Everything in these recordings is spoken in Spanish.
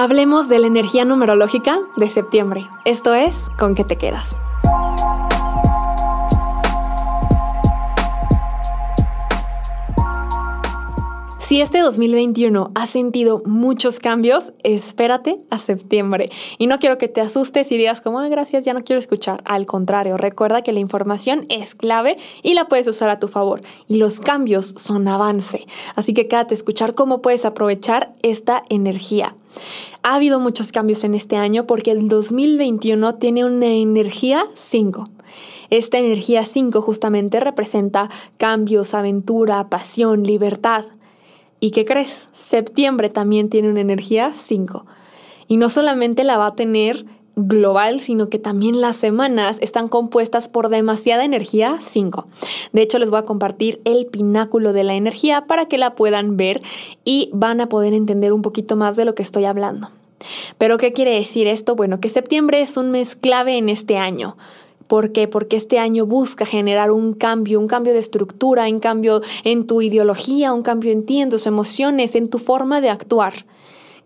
Hablemos de la energía numerológica de septiembre. Esto es ¿Con qué te quedas? Si este 2021 ha sentido muchos cambios, espérate a septiembre. Y no quiero que te asustes y digas como, gracias, ya no quiero escuchar. Al contrario, recuerda que la información es clave y la puedes usar a tu favor. Y los cambios son avance. Así que quédate a escuchar cómo puedes aprovechar esta energía. Ha habido muchos cambios en este año porque el 2021 tiene una energía 5. Esta energía 5 justamente representa cambios, aventura, pasión, libertad. ¿Y qué crees? Septiembre también tiene una energía 5. Y no solamente la va a tener global, sino que también las semanas están compuestas por demasiada energía 5. De hecho, les voy a compartir el pináculo de la energía para que la puedan ver y van a poder entender un poquito más de lo que estoy hablando. Pero, ¿qué quiere decir esto? Bueno, que septiembre es un mes clave en este año. ¿Por qué? Porque este año busca generar un cambio, un cambio de estructura, un cambio en tu ideología, un cambio en ti, en tus emociones, en tu forma de actuar.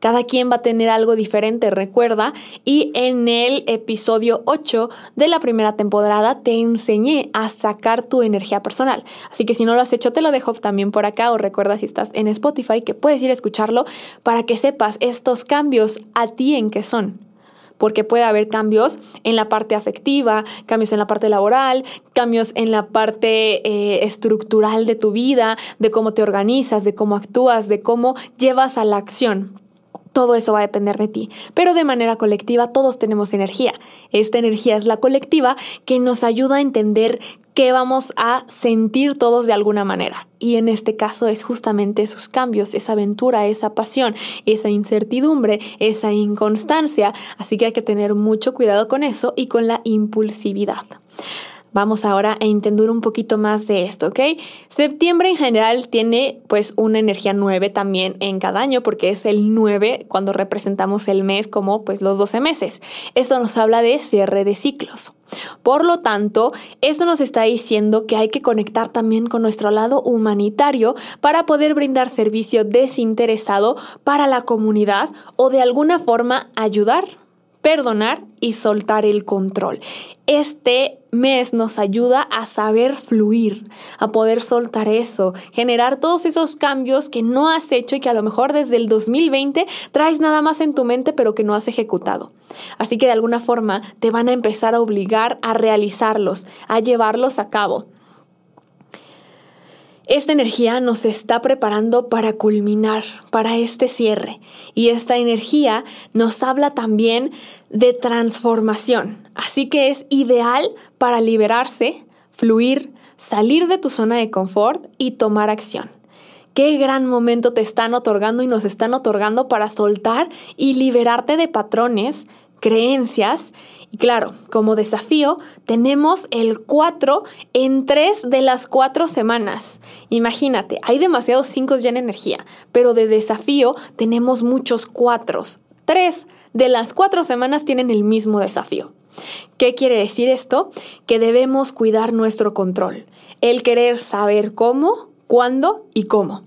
Cada quien va a tener algo diferente, recuerda. Y en el episodio 8 de la primera temporada te enseñé a sacar tu energía personal. Así que si no lo has hecho, te lo dejo también por acá o recuerda si estás en Spotify que puedes ir a escucharlo para que sepas estos cambios a ti en qué son porque puede haber cambios en la parte afectiva, cambios en la parte laboral, cambios en la parte eh, estructural de tu vida, de cómo te organizas, de cómo actúas, de cómo llevas a la acción. Todo eso va a depender de ti, pero de manera colectiva todos tenemos energía. Esta energía es la colectiva que nos ayuda a entender qué vamos a sentir todos de alguna manera. Y en este caso es justamente esos cambios, esa aventura, esa pasión, esa incertidumbre, esa inconstancia. Así que hay que tener mucho cuidado con eso y con la impulsividad. Vamos ahora a entender un poquito más de esto, ¿ok? Septiembre en general tiene pues una energía 9 también en cada año porque es el 9 cuando representamos el mes como pues los 12 meses. Esto nos habla de cierre de ciclos. Por lo tanto, esto nos está diciendo que hay que conectar también con nuestro lado humanitario para poder brindar servicio desinteresado para la comunidad o de alguna forma ayudar perdonar y soltar el control. Este mes nos ayuda a saber fluir, a poder soltar eso, generar todos esos cambios que no has hecho y que a lo mejor desde el 2020 traes nada más en tu mente pero que no has ejecutado. Así que de alguna forma te van a empezar a obligar a realizarlos, a llevarlos a cabo. Esta energía nos está preparando para culminar, para este cierre. Y esta energía nos habla también de transformación. Así que es ideal para liberarse, fluir, salir de tu zona de confort y tomar acción. Qué gran momento te están otorgando y nos están otorgando para soltar y liberarte de patrones, creencias y claro, como desafío tenemos el 4 en 3 de las 4 semanas. Imagínate, hay demasiados 5 ya en energía, pero de desafío tenemos muchos 4. 3 de las 4 semanas tienen el mismo desafío. ¿Qué quiere decir esto? Que debemos cuidar nuestro control, el querer saber cómo, cuándo y cómo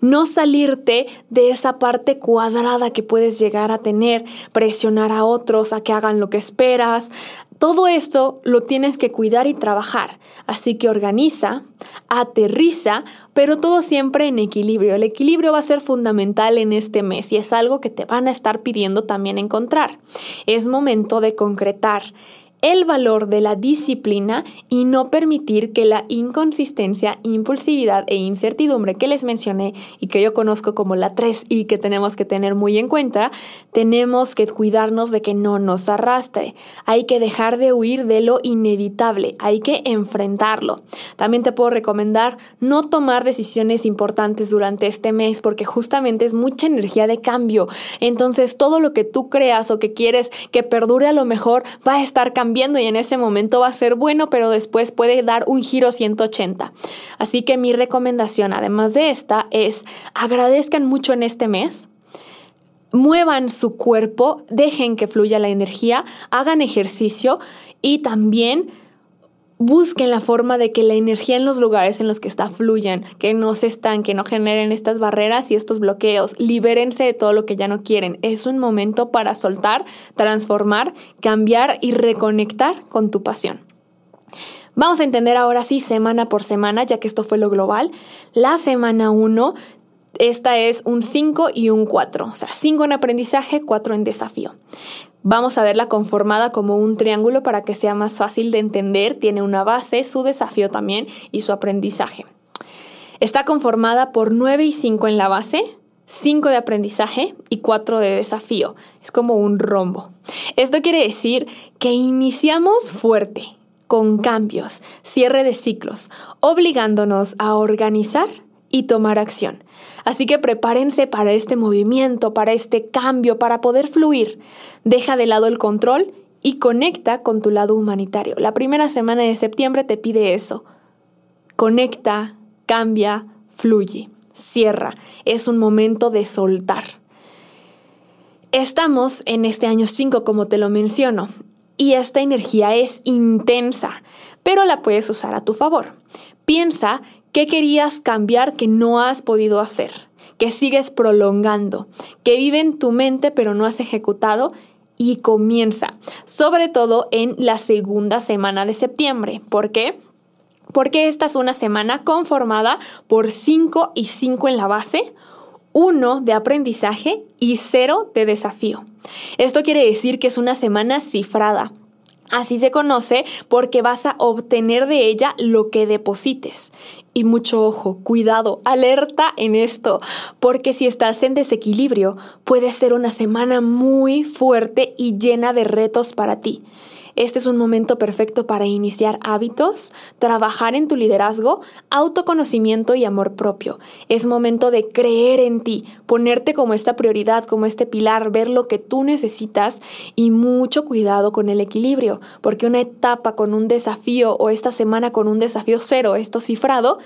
no salirte de esa parte cuadrada que puedes llegar a tener, presionar a otros a que hagan lo que esperas. Todo esto lo tienes que cuidar y trabajar. Así que organiza, aterriza, pero todo siempre en equilibrio. El equilibrio va a ser fundamental en este mes y es algo que te van a estar pidiendo también encontrar. Es momento de concretar el valor de la disciplina y no permitir que la inconsistencia, impulsividad e incertidumbre que les mencioné y que yo conozco como la 3 y que tenemos que tener muy en cuenta, tenemos que cuidarnos de que no nos arrastre. Hay que dejar de huir de lo inevitable, hay que enfrentarlo. También te puedo recomendar no tomar decisiones importantes durante este mes porque justamente es mucha energía de cambio. Entonces todo lo que tú creas o que quieres que perdure a lo mejor va a estar cambiando y en ese momento va a ser bueno, pero después puede dar un giro 180. Así que mi recomendación, además de esta, es agradezcan mucho en este mes. Muevan su cuerpo, dejen que fluya la energía, hagan ejercicio y también busquen la forma de que la energía en los lugares en los que está fluyan, que no se estanque, no generen estas barreras y estos bloqueos. Libérense de todo lo que ya no quieren. Es un momento para soltar, transformar, cambiar y reconectar con tu pasión. Vamos a entender ahora sí semana por semana, ya que esto fue lo global. La semana 1 esta es un 5 y un 4, o sea, 5 en aprendizaje, 4 en desafío. Vamos a verla conformada como un triángulo para que sea más fácil de entender. Tiene una base, su desafío también y su aprendizaje. Está conformada por 9 y 5 en la base, 5 de aprendizaje y 4 de desafío. Es como un rombo. Esto quiere decir que iniciamos fuerte, con cambios, cierre de ciclos, obligándonos a organizar y tomar acción. Así que prepárense para este movimiento, para este cambio, para poder fluir. Deja de lado el control y conecta con tu lado humanitario. La primera semana de septiembre te pide eso. Conecta, cambia, fluye, cierra. Es un momento de soltar. Estamos en este año 5, como te lo menciono, y esta energía es intensa, pero la puedes usar a tu favor. Piensa ¿Qué querías cambiar que no has podido hacer? Que sigues prolongando, que vive en tu mente pero no has ejecutado y comienza, sobre todo en la segunda semana de septiembre. ¿Por qué? Porque esta es una semana conformada por 5 y 5 en la base, 1 de aprendizaje y 0 de desafío. Esto quiere decir que es una semana cifrada. Así se conoce porque vas a obtener de ella lo que deposites. Y mucho ojo, cuidado, alerta en esto, porque si estás en desequilibrio, puede ser una semana muy fuerte y llena de retos para ti. Este es un momento perfecto para iniciar hábitos, trabajar en tu liderazgo, autoconocimiento y amor propio. Es momento de creer en ti, ponerte como esta prioridad, como este pilar, ver lo que tú necesitas y mucho cuidado con el equilibrio, porque una etapa con un desafío o esta semana con un desafío cero, esto cifrado,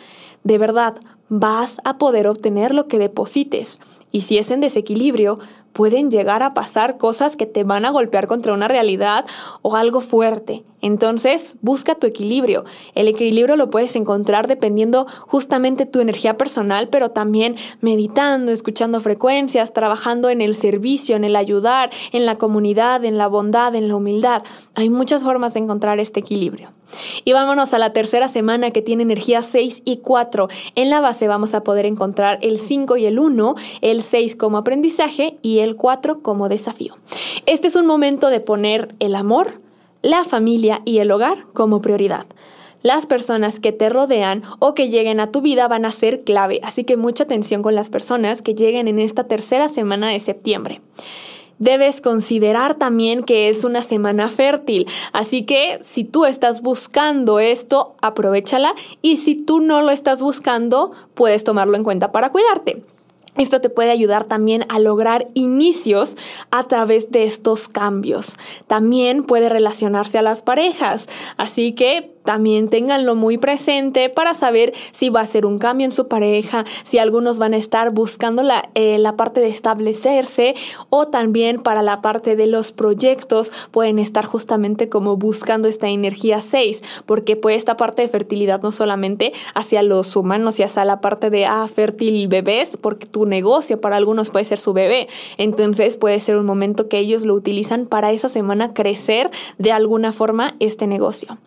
de verdad vas a poder obtener lo que deposites. Y si es en desequilibrio, pueden llegar a pasar cosas que te van a golpear contra una realidad o algo fuerte. Entonces, busca tu equilibrio. El equilibrio lo puedes encontrar dependiendo justamente tu energía personal, pero también meditando, escuchando frecuencias, trabajando en el servicio, en el ayudar, en la comunidad, en la bondad, en la humildad. Hay muchas formas de encontrar este equilibrio. Y vámonos a la tercera semana que tiene energía 6 y 4. En la base vamos a poder encontrar el 5 y el 1, el 6 como aprendizaje y el 4 como desafío. Este es un momento de poner el amor, la familia y el hogar como prioridad. Las personas que te rodean o que lleguen a tu vida van a ser clave, así que mucha atención con las personas que lleguen en esta tercera semana de septiembre debes considerar también que es una semana fértil. Así que si tú estás buscando esto, aprovechala y si tú no lo estás buscando, puedes tomarlo en cuenta para cuidarte. Esto te puede ayudar también a lograr inicios a través de estos cambios. También puede relacionarse a las parejas. Así que también ténganlo muy presente para saber si va a ser un cambio en su pareja, si algunos van a estar buscando la, eh, la parte de establecerse o también para la parte de los proyectos pueden estar justamente como buscando esta energía 6, porque pues esta parte de fertilidad no solamente hacia los humanos y hacia la parte de, ah, fértil bebés, porque tu negocio para algunos puede ser su bebé, entonces puede ser un momento que ellos lo utilizan para esa semana crecer de alguna forma este negocio.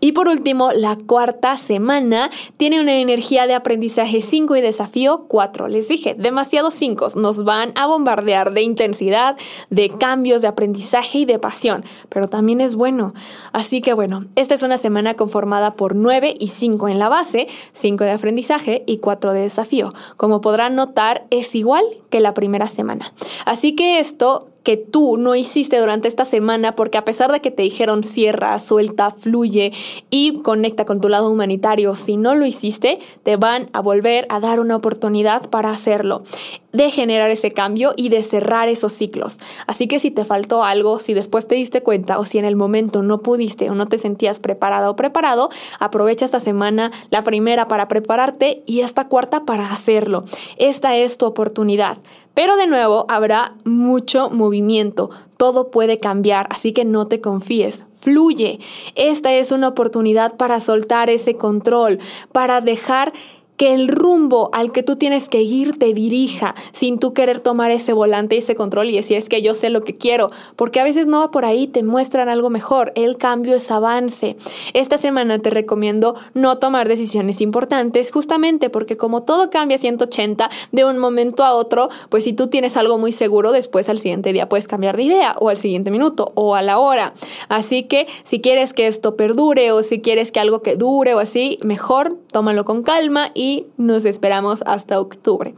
Y por último, la cuarta semana tiene una energía de aprendizaje 5 y desafío 4. Les dije, demasiados 5 nos van a bombardear de intensidad, de cambios, de aprendizaje y de pasión, pero también es bueno. Así que bueno, esta es una semana conformada por 9 y 5 en la base, 5 de aprendizaje y 4 de desafío. Como podrán notar, es igual que la primera semana. Así que esto que tú no hiciste durante esta semana porque a pesar de que te dijeron cierra, suelta, fluye y conecta con tu lado humanitario, si no lo hiciste, te van a volver a dar una oportunidad para hacerlo, de generar ese cambio y de cerrar esos ciclos. Así que si te faltó algo, si después te diste cuenta o si en el momento no pudiste o no te sentías preparada o preparado, aprovecha esta semana, la primera para prepararte y esta cuarta para hacerlo. Esta es tu oportunidad. Pero de nuevo habrá mucho movimiento, todo puede cambiar, así que no te confíes, fluye. Esta es una oportunidad para soltar ese control, para dejar que el rumbo al que tú tienes que ir te dirija sin tú querer tomar ese volante y ese control y decir es que yo sé lo que quiero, porque a veces no va por ahí, te muestran algo mejor, el cambio es avance. Esta semana te recomiendo no tomar decisiones importantes justamente porque como todo cambia 180 de un momento a otro, pues si tú tienes algo muy seguro, después al siguiente día puedes cambiar de idea o al siguiente minuto o a la hora. Así que si quieres que esto perdure o si quieres que algo que dure o así, mejor tómalo con calma y nos esperamos hasta octubre.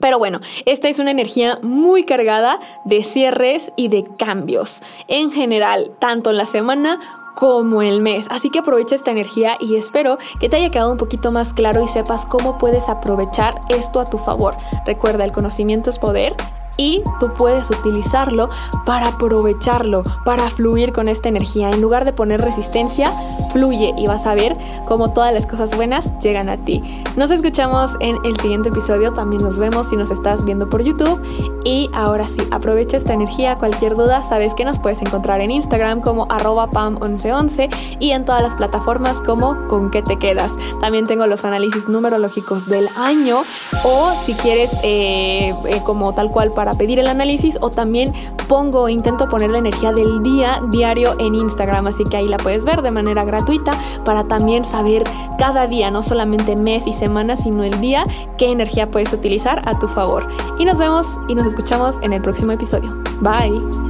Pero bueno, esta es una energía muy cargada de cierres y de cambios en general, tanto en la semana como el mes. Así que aprovecha esta energía y espero que te haya quedado un poquito más claro y sepas cómo puedes aprovechar esto a tu favor. Recuerda, el conocimiento es poder y tú puedes utilizarlo para aprovecharlo, para fluir con esta energía. En lugar de poner resistencia, fluye y vas a ver cómo todas las cosas buenas llegan a ti. Nos escuchamos en el siguiente episodio, también nos vemos si nos estás viendo por YouTube. Y ahora sí, aprovecha esta energía, cualquier duda, sabes que nos puedes encontrar en Instagram como arroba pam1111 y en todas las plataformas como con qué te quedas. También tengo los análisis numerológicos del año o si quieres eh, eh, como tal cual para pedir el análisis o también pongo, intento poner la energía del día diario en Instagram, así que ahí la puedes ver de manera gratuita para también saber cada día, no solamente mes y semana, sino el día, qué energía puedes utilizar a tu favor. Y nos vemos y nos escuchamos en el próximo episodio. Bye.